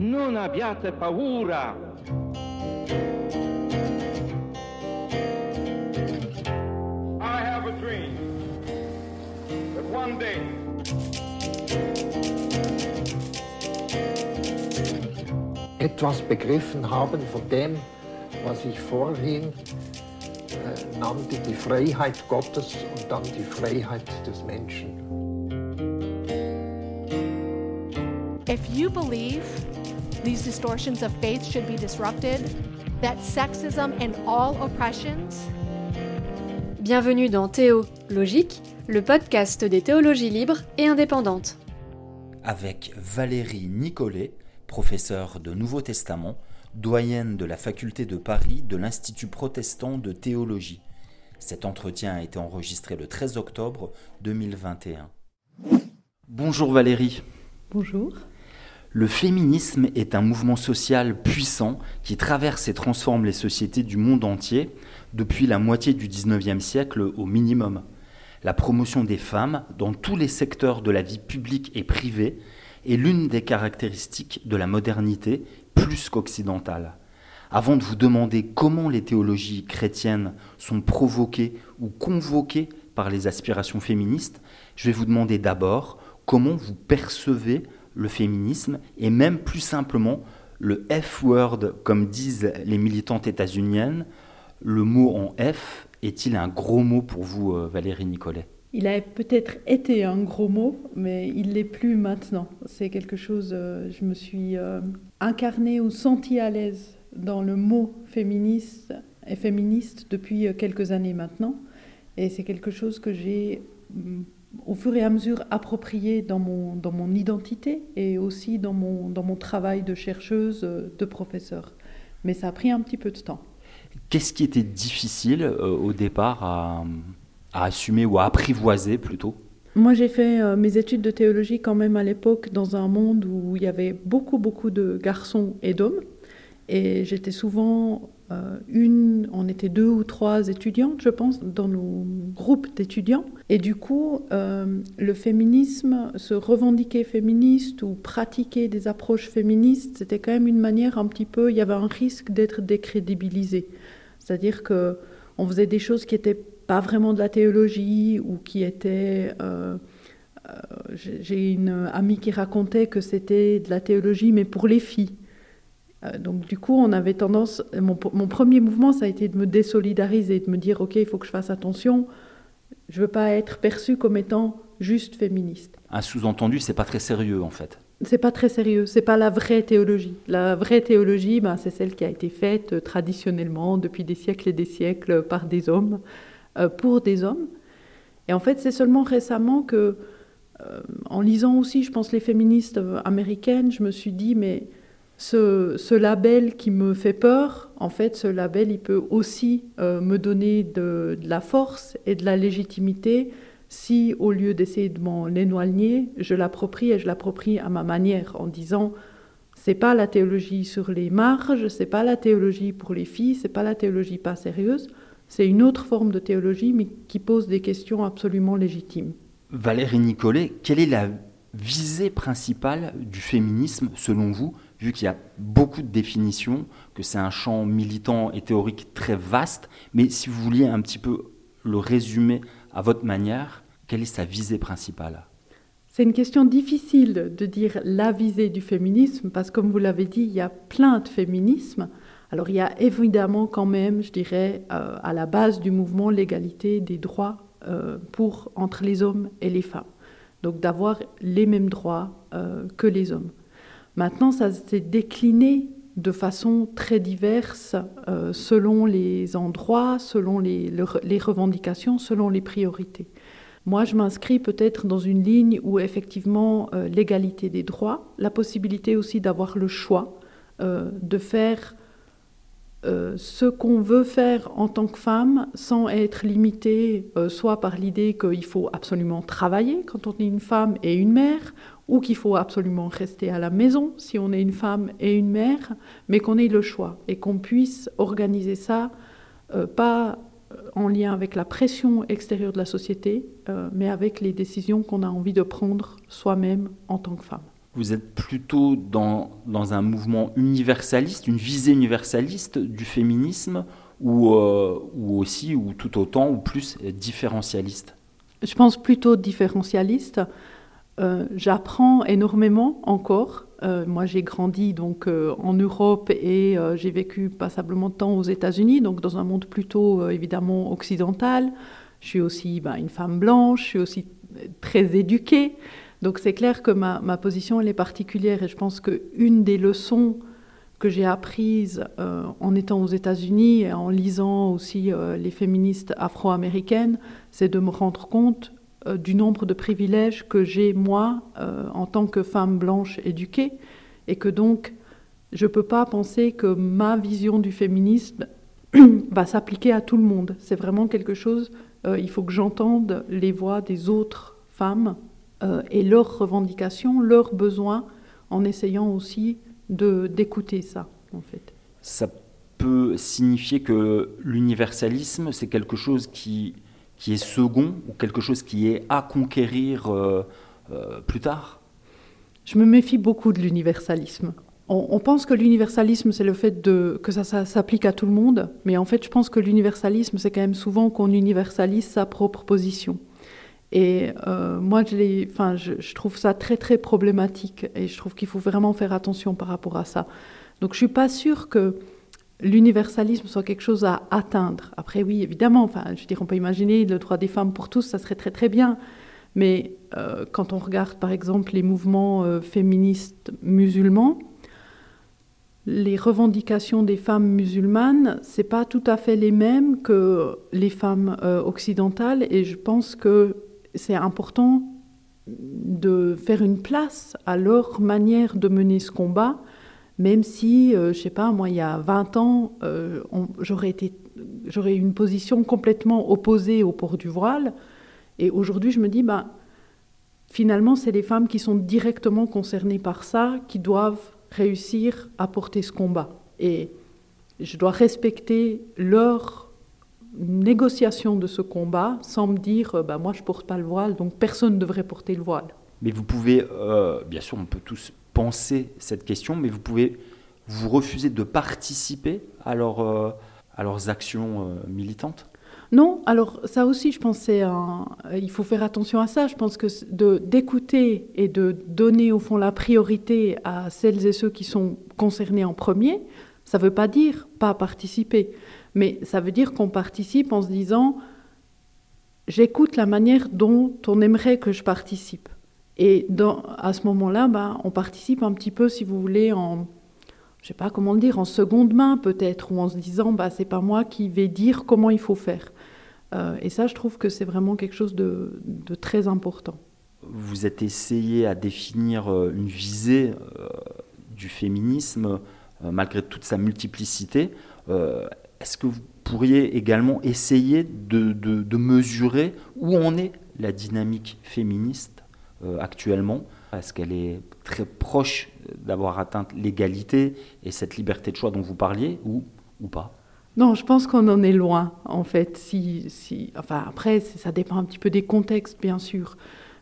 Non abbiate paura. I have a dream that one day etwas begriffen haben von dem, was ich vorhin äh, nannte, die Freiheit Gottes und dann die Freiheit des Menschen. If you believe these distortions of faith should be disrupted, that sexism and all oppressions Bienvenue dans Théo Logique, le podcast des théologies libres et indépendantes. Avec Valérie Nicolet, professeure de Nouveau Testament, doyenne de la faculté de Paris de l'Institut protestant de théologie. Cet entretien a été enregistré le 13 octobre 2021. Bonjour Valérie. Bonjour. Le féminisme est un mouvement social puissant qui traverse et transforme les sociétés du monde entier depuis la moitié du 19e siècle au minimum. La promotion des femmes dans tous les secteurs de la vie publique et privée est l'une des caractéristiques de la modernité plus qu'occidentale. Avant de vous demander comment les théologies chrétiennes sont provoquées ou convoquées par les aspirations féministes, je vais vous demander d'abord comment vous percevez le féminisme et même plus simplement le F-word, comme disent les militantes états-uniennes. Le mot en F est-il un gros mot pour vous, euh, Valérie Nicolet? Il a peut-être été un gros mot, mais il l'est plus maintenant. C'est quelque chose, euh, je me suis euh, incarnée ou sentie à l'aise dans le mot féministe et féministe depuis quelques années maintenant. Et c'est quelque chose que j'ai mm, au fur et à mesure approprié dans mon, dans mon identité et aussi dans mon, dans mon travail de chercheuse, de professeur. Mais ça a pris un petit peu de temps. Qu'est-ce qui était difficile euh, au départ à, à assumer ou à apprivoiser plutôt? Moi, j'ai fait euh, mes études de théologie quand même à l'époque dans un monde où il y avait beaucoup, beaucoup de garçons et d'hommes. Et j'étais souvent euh, une, on était deux ou trois étudiantes, je pense, dans nos groupes d'étudiants. Et du coup, euh, le féminisme, se revendiquer féministe ou pratiquer des approches féministes, c'était quand même une manière un petit peu, il y avait un risque d'être décrédibilisé. C'est-à-dire que on faisait des choses qui n'étaient pas vraiment de la théologie ou qui étaient... euh, j'ai une amie qui racontait que c'était de la théologie, mais pour les filles. Euh, donc du coup, on avait tendance, mon, mon premier mouvement, ça a été de me désolidariser, de me dire, ok, il faut que je fasse attention, je veux pas être perçue comme étant juste féministe. Un sous-entendu, c'est pas très sérieux en fait. C'est pas très sérieux, c'est pas la vraie théologie. La vraie théologie, ben, c'est celle qui a été faite euh, traditionnellement depuis des siècles et des siècles par des hommes, euh, pour des hommes. Et en fait, c'est seulement récemment que, euh, en lisant aussi, je pense, les féministes euh, américaines, je me suis dit, mais ce, label qui me fait peur, en fait, ce label, il peut aussi euh, me donner de, de la force et de la légitimité si, au lieu d'essayer de m'en éloigner, je l'approprie et je l'approprie à ma manière, en disant c'est pas la théologie sur les marges, c'est pas la théologie pour les filles, c'est pas la théologie pas sérieuse, c'est une autre forme de théologie, mais qui pose des questions absolument légitimes. Valérie Nicolet, quelle est la visée principale du féminisme selon vous, vu qu'il y a beaucoup de définitions, que c'est un champ militant et théorique très vaste, mais si vous vouliez un petit peu le résumer à votre manière, quelle est sa visée principale? C'est une question difficile de dire la visée du féminisme, parce que comme vous l'avez dit, il y a plein de féminismes. Alors il y a évidemment quand même, je dirais, euh, à la base du mouvement l'égalité des droits euh, pour, entre les hommes et les femmes. Donc d'avoir les mêmes droits euh, que les hommes. Maintenant, ça s'est décliné de façon très diverse euh, selon les endroits, selon les, le- les revendications, selon les priorités. Moi, je m'inscris peut-être dans une ligne où effectivement euh, l'égalité des droits, la possibilité aussi d'avoir le choix euh, de faire ce qu'on veut faire en tant que femme sans être limité soit par l'idée qu'il faut absolument travailler quand on est une femme et une mère, ou qu'il faut absolument rester à la maison si on est une femme et une mère, mais qu'on ait le choix et qu'on puisse organiser ça euh, pas en lien avec la pression extérieure de la société, euh, mais avec les décisions qu'on a envie de prendre soi-même en tant que femme. vous êtes plutôt dans, dans un mouvement universaliste, une visée universaliste du féminisme, ou, euh, ou aussi, ou tout autant, ou plus différentialiste? Je pense plutôt différentialiste. Euh, j'apprends énormément encore. Euh, moi, j'ai grandi donc en Europe et j'ai vécu passablement de temps aux États-Unis, donc dans un monde plutôt évidemment occidental. Je suis aussi bah, une femme blanche, je suis aussi très éduquée. Donc c'est clair que ma, position elle est particulière et je pense qu'une des leçons que j'ai apprises euh, en étant aux États-Unis et en lisant aussi euh, les féministes afro-américaines, c'est de me rendre compte euh, du nombre de privilèges que j'ai moi en tant que femme blanche éduquée et que donc je ne peux pas penser que ma vision du féminisme va s'appliquer à tout le monde. C'est vraiment quelque chose, il faut que j'entende les voix des autres femmes et leurs revendications, leurs besoins, en essayant aussi d'écouter ça, en fait. Ça peut signifier que l'universalisme, c'est quelque chose qui, qui est second ou quelque chose qui est à conquérir euh, euh, plus tard? Je me méfie beaucoup de l'universalisme. On, pense que l'universalisme, c'est le fait de, que ça, s'applique à tout le monde, mais en fait, je pense que l'universalisme, c'est quand même souvent qu'on universalise sa propre position. Et euh, moi, je, je, trouve ça très, très problématique et je trouve qu'il faut vraiment faire attention par rapport à ça. Donc, je ne suis pas sûre que l'universalisme soit quelque chose à atteindre. Après, oui, évidemment, enfin, je veux dire, on peut imaginer le droit des femmes pour tous, ça serait très, très bien. Mais euh, quand on regarde, par exemple, les mouvements euh, féministes musulmans, les revendications des femmes musulmanes, c'est pas tout à fait les mêmes que les femmes euh, occidentales, et je pense que c'est important de faire une place à leur manière de mener ce combat, même si, je euh, je sais pas, moi, il y a 20 ans, euh, j'aurais eu une position complètement opposée au port du voile. Et aujourd'hui, je me dis, bah, finalement, c'est les femmes qui sont directement concernées par ça qui doivent réussir à porter ce combat. Et je dois respecter leur négociation de ce combat sans me dire euh, bah, moi je porte pas le voile, donc personne ne devrait porter le voile. Mais vous pouvez, bien sûr, on peut tous penser cette question, mais vous pouvez vous refuser de participer à, euh, leurs actions militantes? Non, alors ça aussi, je pense, un... il faut faire attention à ça. Je pense que d'écouter et de donner au fond la priorité à celles et ceux qui sont concernés en premier, ça ne veut pas dire pas participer. Mais ça veut dire qu'on participe en se disant j'écoute la manière dont on aimerait que je participe. Et à ce moment-là, bah, on participe un petit peu, si vous voulez, en, je sais pas comment le dire, en seconde main peut-être, ou en se disant, bah, c'est pas moi qui vais dire comment il faut faire. Euh, et ça, je trouve que c'est vraiment quelque chose de, très important. Vous êtes essayé à définir euh, une visée euh, du féminisme, malgré toute sa multiplicité. Est-ce que vous pourriez également essayer de, mesurer où en est la dynamique féministe? Actuellement Est-ce qu'elle est très proche d'avoir atteint l'égalité et cette liberté de choix dont vous parliez ou, ou pas non, je pense qu'on en est loin, en fait. Si, si, enfin, après, ça dépend un petit peu des contextes, bien sûr.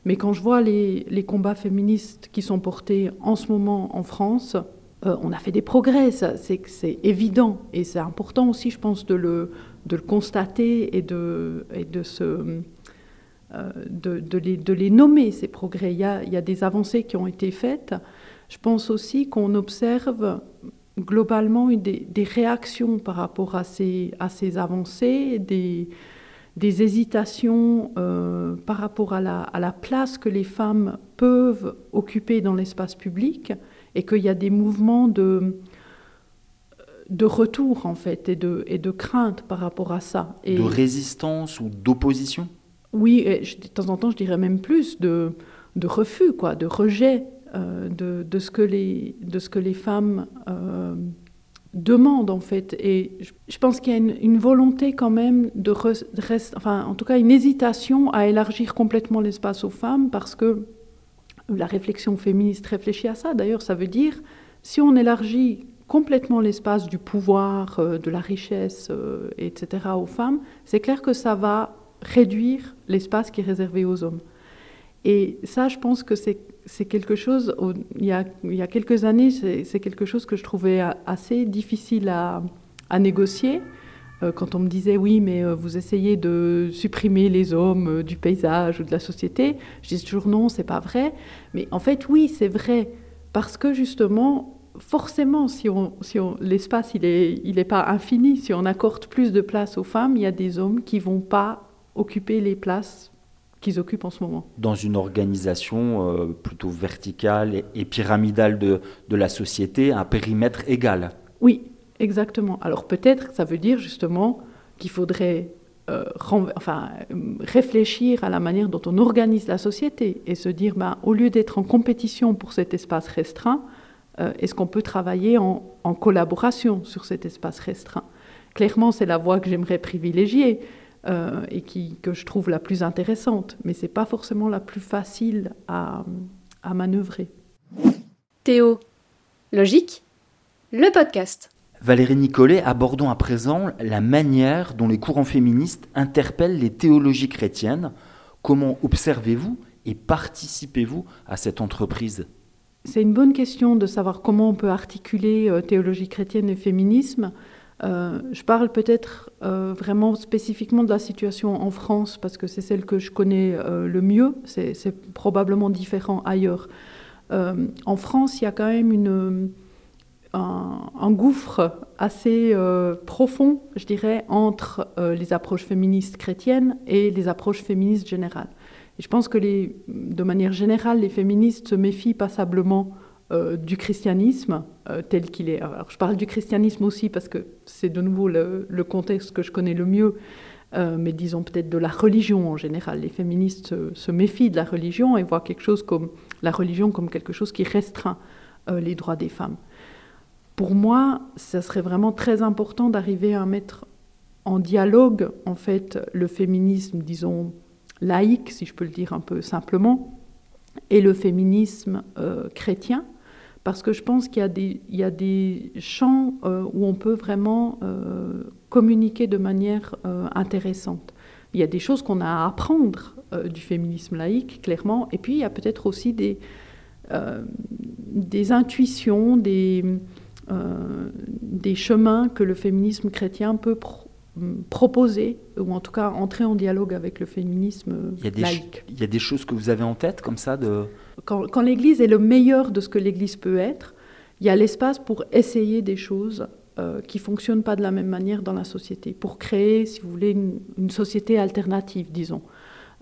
Mais quand je vois les, les combats féministes qui sont portés en ce moment en France, euh, on a fait des progrès, c'est évident. Et c'est important aussi, je pense, de le, de le constater et de, et de, se, euh, de, de, les, nommer, ces progrès. Il y, a, des avancées qui ont été faites. Je pense aussi qu'on observe globalement des, des, réactions par rapport à ces, avancées, des, hésitations euh, par rapport à la, place que les femmes peuvent occuper dans l'espace public et qu'il y a des mouvements de, retour en fait et de, crainte par rapport à ça. De résistance ou d'opposition? Oui, de temps en temps je dirais même plus de, refus, quoi, de rejet euh, de, ce que les, de ce que les femmes euh, demandent en fait. Et je, pense qu'il y a une, volonté quand même de, enfin en tout cas une hésitation à élargir complètement l'espace aux femmes parce que la réflexion féministe réfléchit à ça. D'ailleurs, ça veut dire, si on élargit complètement l'espace du pouvoir, euh, de la richesse, etc., aux femmes, c'est clair que ça va réduire l'espace qui est réservé aux hommes. Et ça, je pense que c'est quelque chose, il y, a, quelques années, c'est quelque chose que je trouvais assez difficile à, négocier. Euh, quand on me disait oui, mais euh, vous essayez de supprimer les hommes euh, du paysage ou de la société, je dis toujours non, c'est pas vrai. Mais en fait, oui, c'est vrai, parce que justement, forcément, si, l'espace il est, il est pas infini, si on accorde plus de place aux femmes, il y a des hommes qui vont pas occuper les places qu'ils occupent en ce moment. Dans une organisation plutôt verticale et, et pyramidale de, de la société, un périmètre égal. Oui, Exactement. Alors peut-être ça veut dire justement qu'il faudrait euh, enfin, réfléchir à la manière dont on organise la société et se dire, ben, au lieu d'être en compétition pour cet espace restreint, euh, est-ce qu'on peut travailler en, collaboration sur cet espace restreint? Clairement, c'est la voie que j'aimerais privilégier euh, et qui, que je trouve la plus intéressante, mais ce n'est pas forcément la plus facile à, à manœuvrer. Théo, logique Le podcast. Valérie Nicolet, abordons à présent la manière dont les courants féministes interpellent les théologies chrétiennes. Comment observez-vous et participez-vous à cette entreprise? C'est une bonne question de savoir comment on peut articuler euh, théologie chrétienne et féminisme. Euh, je parle peut-être euh, vraiment spécifiquement de la situation en France parce que c'est celle que je connais le mieux. C'est probablement différent ailleurs. en France, il y a quand même un, gouffre assez euh, profond, je dirais, entre euh, les approches féministes chrétiennes et les approches féministes générales. Et je pense que de manière générale, les féministes se méfient passablement euh, du christianisme tel qu'il est. Alors, je parle du christianisme aussi parce que c'est de nouveau le, contexte que je connais le mieux, mais disons peut-être de la religion en général. Les féministes se, méfient de la religion et voient quelque chose comme la religion comme quelque chose qui restreint les droits des femmes pour moi, ça serait vraiment très important d'arriver à mettre en dialogue, en fait, le féminisme, disons, laïque, si je peux le dire un peu simplement, et le féminisme euh, chrétien, parce que je pense qu'il y, a des, champs euh, où on peut vraiment euh, communiquer de manière intéressante. Il y a des choses qu'on a à apprendre du féminisme laïque, clairement, et puis il y a peut-être aussi des, des intuitions, des euh, des chemins que le féminisme chrétien peut proposer, ou en tout cas entrer en dialogue avec le féminisme il y a des laïque. Il y a des choses que vous avez en tête comme ça de... Quand, l'Église est le meilleur de ce que l'Église peut être, il y a l'espace pour essayer des choses euh, qui ne fonctionnent pas de la même manière dans la société, pour créer, si vous voulez, une, société alternative, disons.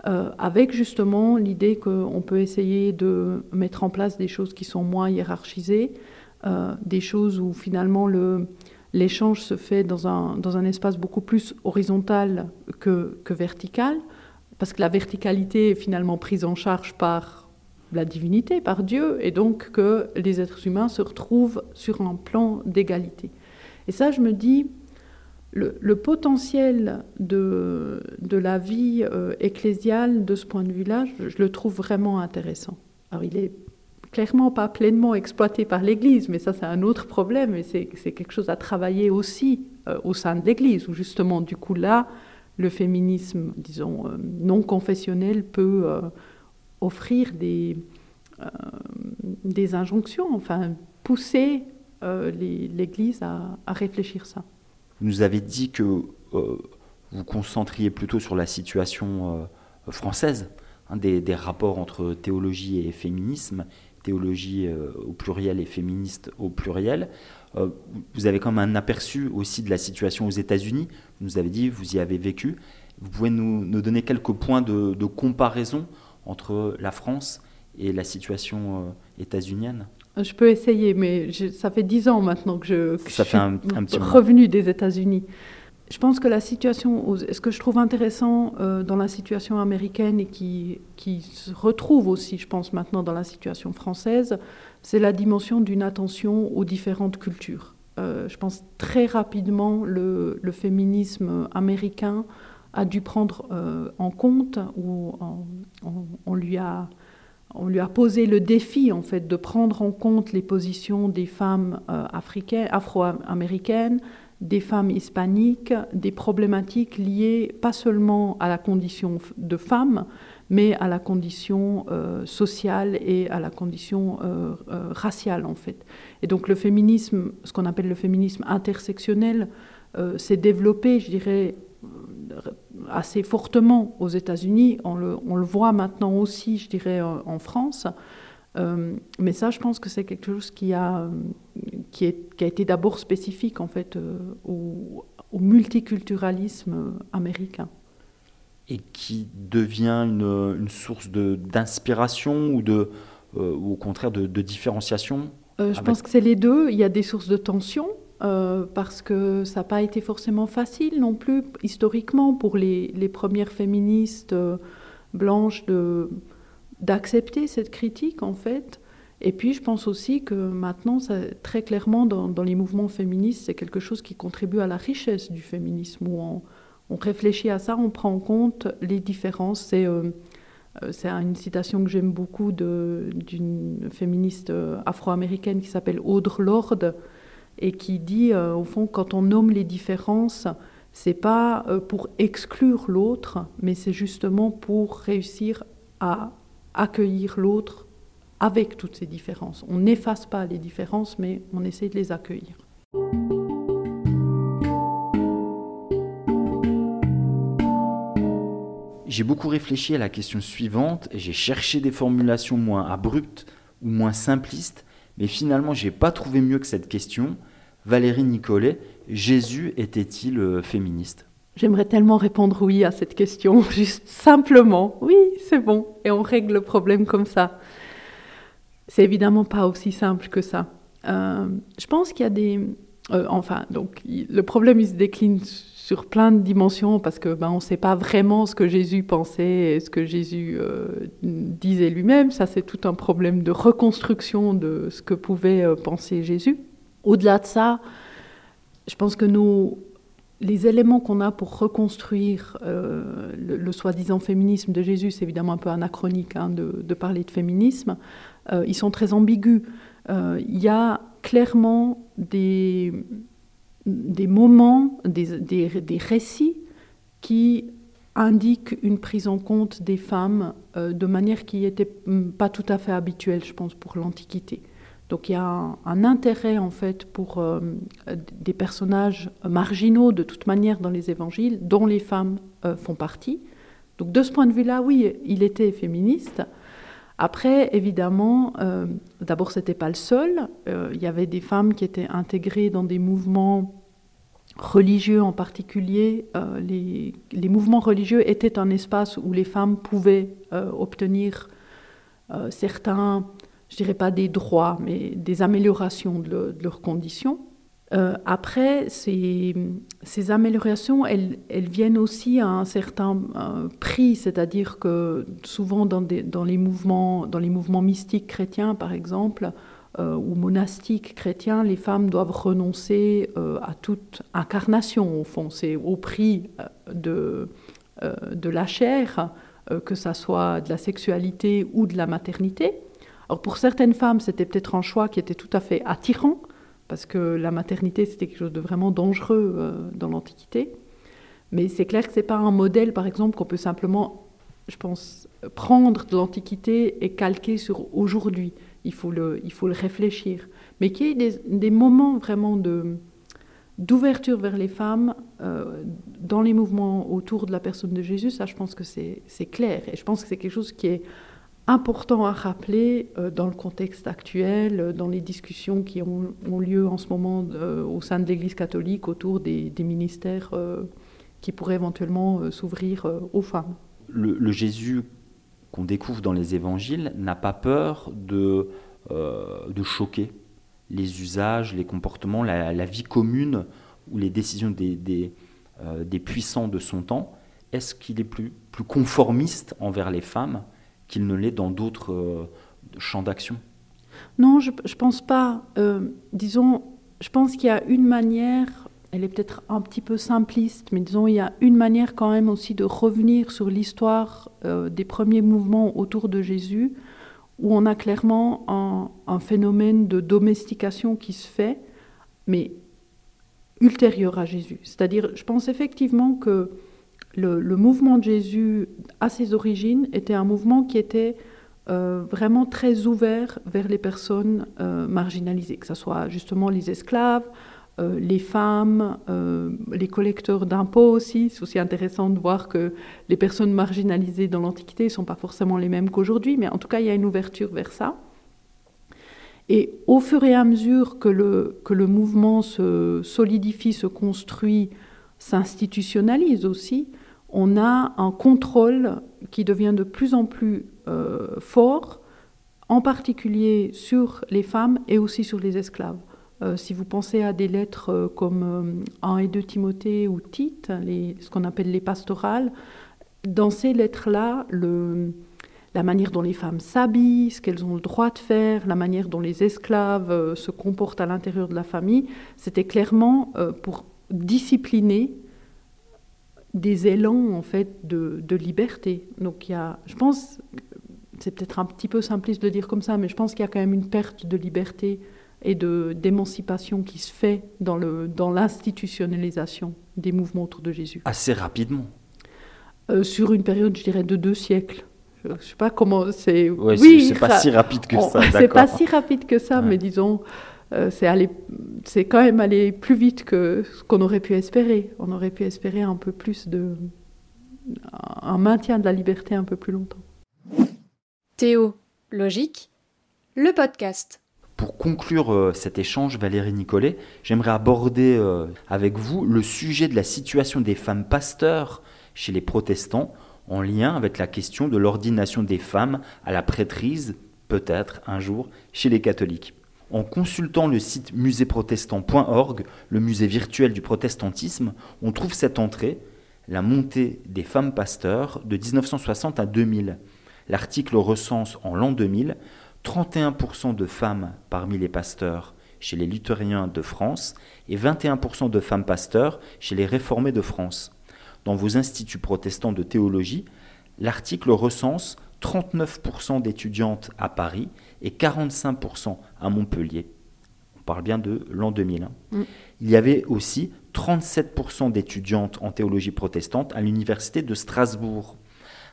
Euh, avec justement l'idée qu'on peut essayer de mettre en place des choses qui sont moins hiérarchisées, euh, des choses où finalement l'échange se fait dans un, dans un espace beaucoup plus horizontal que, que vertical, parce que la verticalité est finalement prise en charge par la divinité, par Dieu, et donc que les êtres humains se retrouvent sur un plan d'égalité. Et ça, je me dis, le, potentiel de, de, la vie euh, ecclésiale de ce point de vue-là, je, le trouve vraiment intéressant. Alors, il est clairement pas pleinement exploité par l'Église, mais ça c'est un autre problème et c'est quelque chose à travailler aussi euh, au sein de l'Église, où justement du coup là, le féminisme, disons, euh, non confessionnel peut offrir des, des injonctions, enfin pousser l'Église à, à, réfléchir ça. Vous nous avez dit que vous concentriez plutôt sur la situation française, hein, des, rapports entre théologie et féminisme, théologie euh, au pluriel et féministe au pluriel. Euh, vous avez comme un aperçu aussi de la situation aux États-Unis. Vous nous avez dit, vous y avez vécu. Vous pouvez nous, donner quelques points de, comparaison entre la France et la situation euh, états-unienne Je peux essayer, mais je, ça fait dix ans maintenant que je, que ça je fait suis un, petit revenu des États-Unis. Je pense que la situation, ce que je trouve intéressant euh, dans la situation américaine et qui, qui, se retrouve aussi, je pense, maintenant dans la situation française, c'est la dimension d'une attention aux différentes cultures. Euh, je pense très rapidement le, le, féminisme américain a dû prendre euh, en compte, ou on, lui a, on lui a posé le défi en fait de prendre en compte les positions des femmes euh, africaines, afro-américaines, des femmes hispaniques, des problématiques liées pas seulement à la condition de femme, mais à la condition euh, sociale et à la condition raciale en fait. Et donc le féminisme, ce qu'on appelle le féminisme intersectionnel, s'est développé, je dirais, assez fortement aux États-Unis. On le, on le, voit maintenant aussi, je dirais, en France. mais ça, je pense que c'est quelque chose qui a, qui, est, qui a été d'abord spécifique en fait au, au multiculturalisme américain et qui devient une, une source d'inspiration ou, de, euh, ou au contraire de, de différenciation euh, Je pense que c'est les deux. Il y a des sources de tension. Euh, parce que ça n'a pas été forcément facile non plus historiquement pour les, premières féministes blanches de d'accepter cette critique en fait. Et puis je pense aussi que maintenant, très clairement, dans, dans, les mouvements féministes, c'est quelque chose qui contribue à la richesse du féminisme, où on, on réfléchit à ça, on prend en compte les différences. C'est euh, euh, une citation que j'aime beaucoup d'une féministe euh, afro-américaine qui s'appelle Audre Lorde et qui dit, au fond, quand on nomme les différences, c'est pas pour exclure l'autre, mais c'est justement pour réussir à accueillir l'autre avec toutes ces différences. On n'efface pas les différences, mais on essaie de les accueillir. J'ai beaucoup réfléchi à la question suivante et j'ai cherché des formulations moins abruptes ou moins simplistes, mais finalement, j'ai pas trouvé mieux que cette question. Valérie Nicolet, Jésus était-il euh, féministe? J'aimerais tellement répondre oui à cette question, juste simplement. Oui, c'est bon. Et on règle le problème comme ça. C'est évidemment pas aussi simple que ça. Euh, je pense qu'il y a des. Euh, enfin, donc, le problème, il se décline sur plein de dimensions parce que ben, on ne sait pas vraiment ce que Jésus pensait et ce que Jésus euh, disait lui-même. Ça, c'est tout un problème de reconstruction de ce que pouvait euh, penser Jésus. Au-delà de ça, je pense que nous, les éléments qu'on a pour reconstruire euh, le, soi-disant féminisme de Jésus, c'est évidemment un peu anachronique hein, de, de, parler de féminisme, ils sont très ambigus. Il y a clairement des des moments, des, des, récits qui indiquent une prise en compte des femmes euh, de manière qui n'était pas tout à fait habituelle, je pense, pour l'Antiquité. Donc il y a un, intérêt en fait pour euh, des personnages marginaux de toute manière dans les évangiles, dont les femmes euh, font partie. Donc de ce point de vue-là, oui, il était féministe. Après, évidemment, euh, d'abord, ce n'était pas le seul. Euh, il y avait des femmes qui étaient intégrées dans des mouvements religieux en particulier. Euh, les, mouvements religieux étaient un espace où les femmes pouvaient obtenir certains, je dirais pas des droits, mais des améliorations de leurs conditions. Euh, après, ces, améliorations, elles, viennent aussi à un certain euh, prix, c'est-à-dire que souvent dans, les mouvements, dans les mouvements mystiques chrétiens, par exemple, euh, ou monastiques chrétiens, les femmes doivent renoncer à toute incarnation, au fond. C'est au prix de, de la chair, que ça soit de la sexualité ou de la maternité. Alors pour certaines femmes, c'était peut-être un choix qui était tout à fait attirant, parce que la maternité, c'était quelque chose de vraiment dangereux euh, dans l'Antiquité. Mais c'est clair que ce n'est pas un modèle, par exemple, qu'on peut simplement, je pense, prendre de l'Antiquité et calquer sur aujourd'hui. Il faut le, il faut le réfléchir. Mais qu'il y ait des, moments vraiment de, d'ouverture vers les femmes euh, dans les mouvements autour de la personne de Jésus, ça, je pense que c'est clair. Et je pense que c'est quelque chose qui est important à rappeler euh, dans le contexte actuel, euh, dans les discussions qui ont, lieu en ce moment euh, au sein de l'Église catholique autour des, ministères qui pourraient éventuellement s'ouvrir aux femmes. Le, Jésus qu'on découvre dans les évangiles n'a pas peur de, choquer les usages, les comportements, la, vie commune ou les décisions des, puissants de son temps. Est-ce qu'il est plus conformiste envers les femmes qu'il ne l'est dans d'autres euh, champs d'action? Non, je ne pense pas. Euh, disons, je pense qu'il y a une manière, elle est peut-être un petit peu simpliste, mais disons, il y a une manière quand même aussi de revenir sur l'histoire euh, des premiers mouvements autour de Jésus, où on a clairement un, un, phénomène de domestication qui se fait, mais ultérieur à Jésus. C'est-à-dire, je pense effectivement que le, mouvement de Jésus, à ses origines, était un mouvement qui était euh, vraiment très ouvert vers les personnes euh, marginalisées, que ce soit justement les esclaves, euh, les femmes, les collecteurs d'impôts aussi. C'est aussi intéressant de voir que les personnes marginalisées dans l'Antiquité ne sont pas forcément les mêmes qu'aujourd'hui, mais en tout cas, il y a une ouverture vers ça. Et au fur et à mesure que le, que le mouvement se solidifie, se construit, s'institutionnalise aussi, on a un contrôle qui devient de plus en plus euh, fort, en particulier sur les femmes et aussi sur les esclaves. Euh, si vous pensez à des lettres euh, comme 1 et 2 Timothée ou Tite, ce qu'on appelle les pastorales, dans ces lettres-là, la manière dont les femmes s'habillent, ce qu'elles ont le droit de faire, la manière dont les esclaves se comportent à l'intérieur de la famille, c'était clairement pour discipliner des élans en fait de, liberté. Donc il y a, je pense, c'est peut-être un petit peu simpliste de dire comme ça, mais je pense qu'il y a quand même une perte de liberté et de d'émancipation qui se fait dans le dans l'institutionnalisation des mouvements autour de Jésus. Assez rapidement. Euh, sur une période, je dirais, de deux siècles. Je ne sais pas comment c'est. oui, c'est pas si rapide que ça. C'est pas si rapide que ça, mais disons, c'est quand même allé plus vite que ce qu'on aurait pu espérer. On aurait pu espérer un peu plus de. un maintien de la liberté un peu plus longtemps. Théo, logique, le podcast. Pour conclure euh, cet échange, Valérie Nicolet, j'aimerais aborder euh, avec vous le sujet de la situation des femmes pasteurs chez les protestants en lien avec la question de l'ordination des femmes à la prêtrise, peut-être un jour, chez les catholiques. En consultant le site muséprotestant.org, le musée virtuel du protestantisme, on trouve cette entrée, la montée des femmes pasteurs de 1960 à 2000. L'article recense en l'an 2000 31% de femmes parmi les pasteurs chez les luthériens de France et 21% de femmes pasteurs chez les réformés de France. Dans vos instituts protestants de théologie, l'article recense 39% d'étudiantes à Paris et 45% à Montpellier. On parle bien de l'an 2000. Hein. Mm. Il y avait aussi 37% d'étudiantes en théologie protestante à l'université de Strasbourg.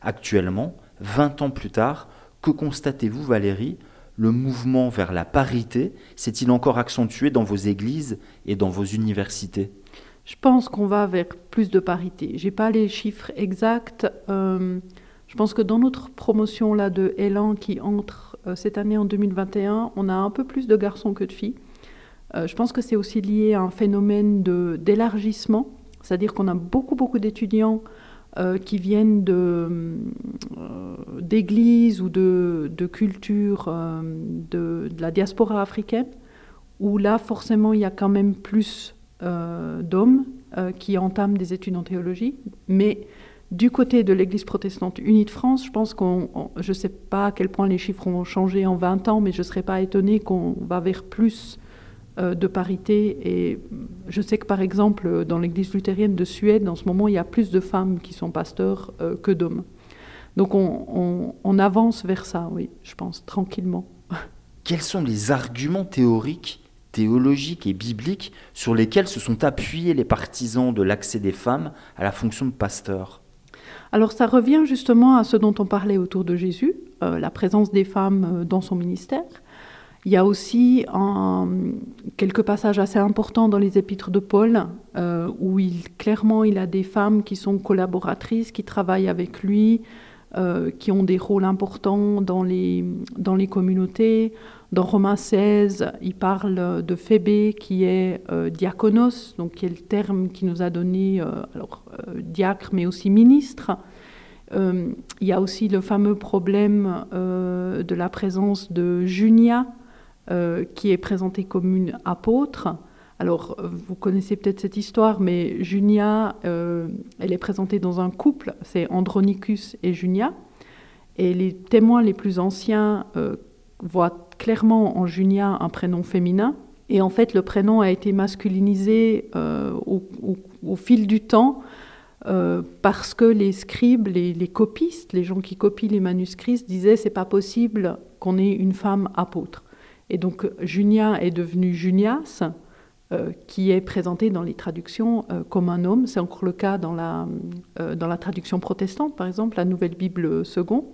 Actuellement, 20 ans plus tard, que constatez-vous Valérie? Le mouvement vers la parité s'est-il encore accentué dans vos églises et dans vos universités? Je pense qu'on va vers plus de parité. Je n'ai pas les chiffres exacts. Euh, je pense que dans notre promotion là de Elan qui entre euh, cette année en 2021, on a un peu plus de garçons que de filles. Euh, je pense que c'est aussi lié à un phénomène d'élargissement, c'est-à-dire qu'on a beaucoup beaucoup d'étudiants euh, qui viennent d'églises ou de, de cultures de, de, la diaspora africaine, où là forcément il y a quand même plus d'hommes qui entament des études en théologie, mais du côté de l'Église protestante unie de France, je pense qu'on, je ne sais pas à quel point les chiffres ont changé en 20 ans, mais je ne serais pas étonnée qu'on va vers plus euh, de parité. Et je sais que par exemple, dans l'Église luthérienne de Suède, en ce moment, il y a plus de femmes qui sont pasteurs euh, que d'hommes. Donc on, on avance vers ça, oui, je pense, tranquillement. Quels sont les arguments théoriques théologiques et bibliques sur lesquels se sont appuyés les partisans de l'accès des femmes à la fonction de pasteur? Alors ça revient justement à ce dont on parlait autour de Jésus, euh, la présence des femmes euh, dans son ministère. Il y a aussi quelques passages assez importants dans les épîtres de Paul, euh, où il, clairement il a des femmes qui sont collaboratrices, qui travaillent avec lui, qui ont des rôles importants dans les, dans les communautés. Dans Romains 16, il parle de Phébé qui est euh, diaconos, donc qui est le terme qui nous a donné euh, alors, euh, diacre mais aussi ministre. il y a aussi le fameux problème de la présence de Junia, qui est présentée comme une apôtre. Alors, vous connaissez peut-être cette histoire, mais Junia, elle est présentée dans un couple, c'est Andronicus et Junia. Et les témoins les plus anciens voit clairement en Junia un prénom féminin. Et en fait, le prénom a été masculinisé euh, au, fil du temps euh, parce que les scribes, les, copistes, les gens qui copient les manuscrits disaient c'est pas possible qu'on ait une femme apôtre. Et donc Junia est devenue Junias, qui est présenté dans les traductions comme un homme. C'est encore le cas dans la, dans la traduction protestante, par exemple, la Nouvelle Bible second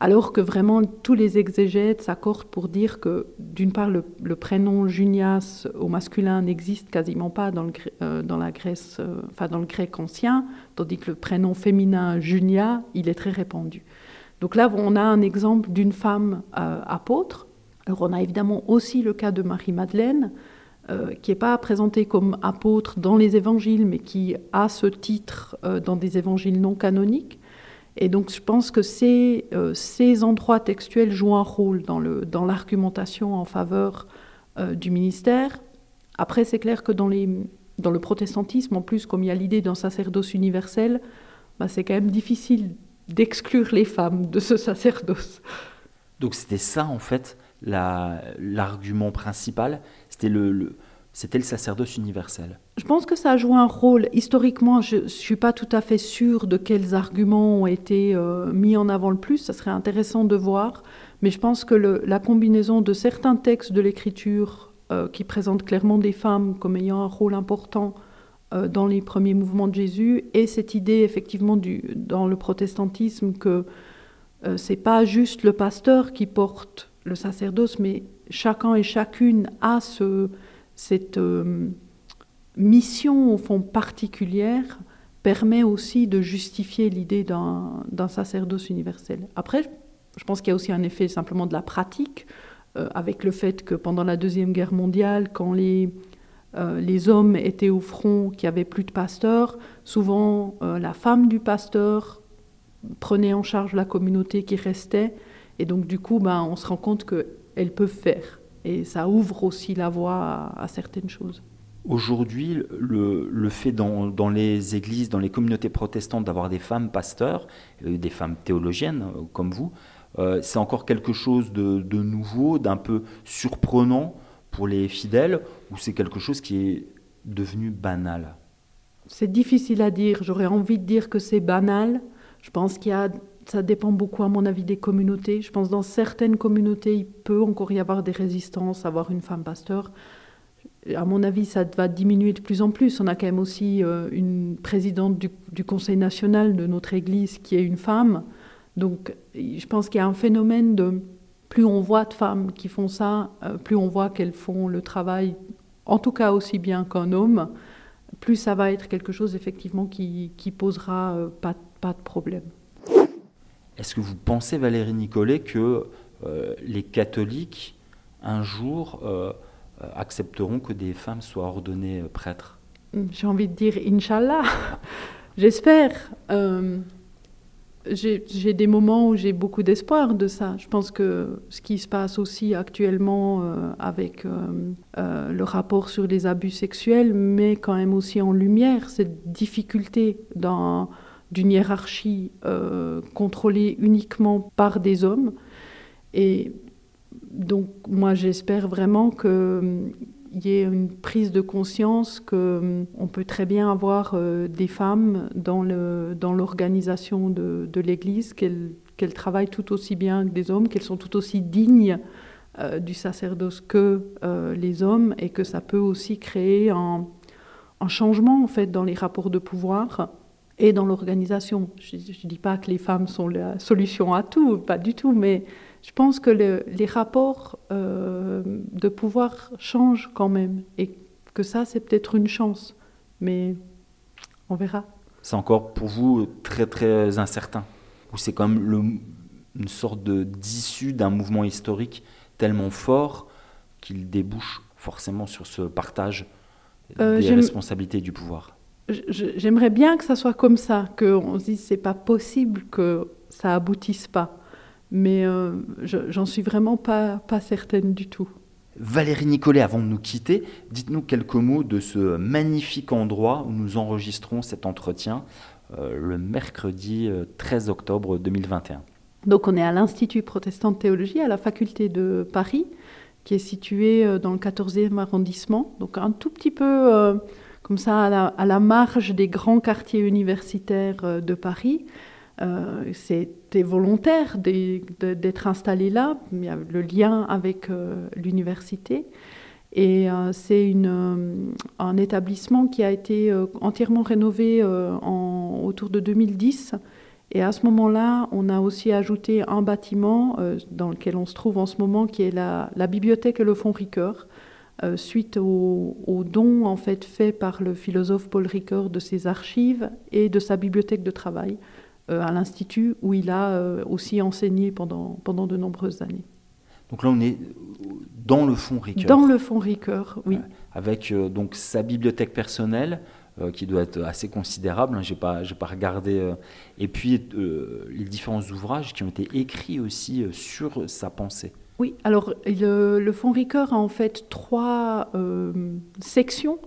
alors que vraiment tous les exégètes s'accordent pour dire que d'une part le, prénom Junias au masculin n'existe quasiment pas dans le, euh, la Grèce, euh, enfin dans le grec ancien, tandis que le prénom féminin Junia, il est très répandu. Donc là, on a un exemple d'une femme euh, apôtre. Alors on a évidemment aussi le cas de Marie-Madeleine, qui n'est pas présentée comme apôtre dans les évangiles, mais qui a ce titre dans des évangiles non canoniques. Et donc je pense que ces, euh, ces endroits textuels jouent un rôle dans, le, dans l'argumentation en faveur euh, du ministère. Après, c'est clair que dans, les, dans le protestantisme, en plus, comme il y a l'idée d'un sacerdoce universel, bah, c'est quand même difficile d'exclure les femmes de ce sacerdoce. Donc c'était ça, en fait, la, l'argument principal, c'était le c'était le sacerdoce universel. Je pense que ça a joué un rôle. Historiquement, je ne suis pas tout à fait sûre de quels arguments ont été euh, mis en avant le plus. Ça serait intéressant de voir. Mais je pense que la combinaison de certains textes de l'Écriture euh, qui présentent clairement des femmes comme ayant un rôle important euh, dans les premiers mouvements de Jésus et cette idée effectivement dans le protestantisme que c'est pas juste le pasteur qui porte le sacerdoce, mais chacun et chacune a ce cette euh, mission au fond particulière permet aussi de justifier l'idée d'un sacerdoce universel. Après, je pense qu'il y a aussi un effet simplement de la pratique, euh, avec le fait que pendant la Deuxième Guerre mondiale, quand les, euh, les hommes étaient au front, qu'il n'y avait plus de pasteurs, souvent la femme du pasteur prenait en charge la communauté qui restait, et donc du coup, ben, on se rend compte qu'elles peuvent faire. Et ça ouvre aussi la voie à, certaines choses. Aujourd'hui, le, fait dans, les églises, dans les communautés protestantes, d'avoir des femmes pasteurs, euh, des femmes théologiennes euh, comme vous, euh, c'est encore quelque chose de, nouveau, d'un peu surprenant pour les fidèles, ou c'est quelque chose qui est devenu banal? C'est difficile à dire. J'aurais envie de dire que c'est banal. Je pense qu'il y a ça dépend beaucoup, à mon avis, des communautés. Je pense que dans certaines communautés, il peut encore y avoir des résistances, avoir une femme pasteur. À mon avis, ça va diminuer de plus en plus. On a quand même aussi euh, une présidente du, Conseil national de notre Église qui est une femme. Donc, je pense qu'il y a un phénomène de plus on voit de femmes qui font ça, euh, plus on voit qu'elles font le travail, en tout cas aussi bien qu'un homme, plus ça va être quelque chose effectivement qui, posera euh, pas de problème. Est-ce que vous pensez, Valérie Nicolet, que euh, les catholiques, un jour, euh, euh, accepteront que des femmes soient ordonnées prêtres? Hmm, J'ai envie de dire Inch'Allah. J'espère. j'ai des moments où j'ai beaucoup d'espoir de ça. Je pense que ce qui se passe aussi actuellement avec le rapport sur les abus sexuels met quand même aussi en lumière cette difficulté dans d'une hiérarchie euh, contrôlée uniquement par des hommes. Et donc moi j'espère vraiment qu'il hum, y ait une prise de conscience qu'on hum, peut très bien avoir euh, des femmes dans l'organisation dans de, de l'Église, qu'elles travaillent tout aussi bien que des hommes, qu'elles sont tout aussi dignes euh, du sacerdoce que les hommes, et que ça peut aussi créer un, un changement en fait dans les rapports de pouvoir et dans l'organisation. Je ne dis pas que les femmes sont la solution à tout, pas du tout, mais je pense que les rapports euh, de pouvoir changent quand même et que ça, c'est peut-être une chance, mais on verra. C'est encore pour vous très très incertain, ou c'est comme le, une sorte d'issue d'un mouvement historique tellement fort qu'il débouche forcément sur ce partage euh, des responsabilités du pouvoir? J'aimerais bien que ça soit comme ça, qu'on se dise c'est pas possible que ça aboutisse pas. Mais euh, j'en suis vraiment pas, pas certaine du tout. Valérie Nicolet, avant de nous quitter, dites-nous quelques mots de ce magnifique endroit où nous enregistrons cet entretien euh, le mercredi 13 euh, octobre 2021. Donc on est à l'Institut protestant de théologie à la faculté de Paris, qui est situé dans le 14e arrondissement, donc un tout petit peu comme ça à la, marge des grands quartiers universitaires euh, de Paris. Euh, c'était volontaire d'être installé là, le lien avec euh, l'université. Et c'est un établissement qui a été entièrement rénové en, autour de 2010. Et à ce moment-là, on a aussi ajouté un bâtiment dans lequel on se trouve en ce moment, qui est la, la bibliothèque et le fonds Ricoeur, suite au, au, don en fait fait par le philosophe Paul Ricoeur de ses archives et de sa bibliothèque de travail. Euh, à l'Institut où il a euh, aussi enseigné pendant, pendant de nombreuses années. Donc là, on est dans le fond Ricoeur. Dans le fond Ricoeur, oui. avec euh, donc sa bibliothèque personnelle, qui doit être assez considérable, hein, je n'ai pas, pas regardé, et puis les différents ouvrages qui ont été écrits aussi sur sa pensée. Oui, alors le, Fonds Ricoeur a en fait trois sections.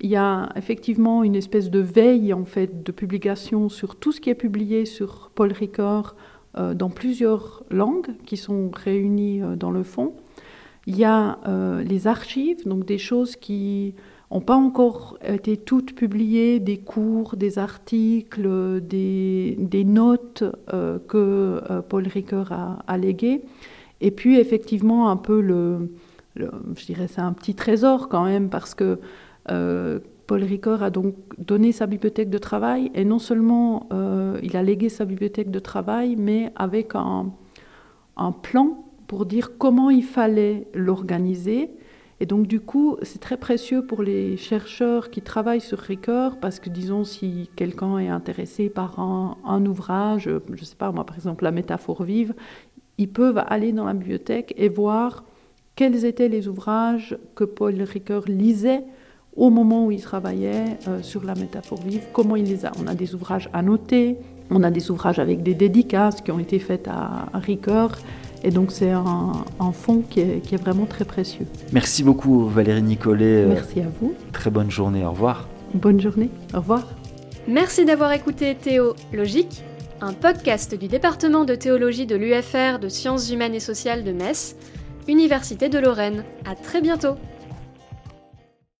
Il y a effectivement une espèce de veille en fait de publication sur tout ce qui est publié sur Paul Ricoeur euh, dans plusieurs langues qui sont réunies euh, dans le fond. Il y a euh, les archives, donc des choses qui n'ont pas encore été toutes publiées, des cours, des articles, des, des notes que Paul Ricoeur a, a léguées. Et puis effectivement un peu le, je dirais c'est un petit trésor quand même parce que euh, Paul Ricoeur a donc donné sa bibliothèque de travail et non seulement euh, il a légué sa bibliothèque de travail, mais avec un, plan pour dire comment il fallait l'organiser. Et donc du coup, c'est très précieux pour les chercheurs qui travaillent sur Ricoeur parce que disons si quelqu'un est intéressé par un, ouvrage, je ne sais pas moi par exemple la métaphore vive, ils peuvent aller dans la bibliothèque et voir quels étaient les ouvrages que Paul Ricoeur lisait au moment où il travaillait euh, sur la métaphore vive, comment il les a. On a des ouvrages annotés, on a des ouvrages avec des dédicaces qui ont été faites à, à Ricoeur. Et donc c'est un, un fonds qui est, qui est, vraiment très précieux. Merci beaucoup Valérie Nicolet. Merci à vous. Très bonne journée, au revoir. Bonne journée, au revoir. Merci d'avoir écouté Théo Logique, un podcast du département de théologie de l'UFR de sciences humaines et sociales de Metz, Université de Lorraine. À très bientôt.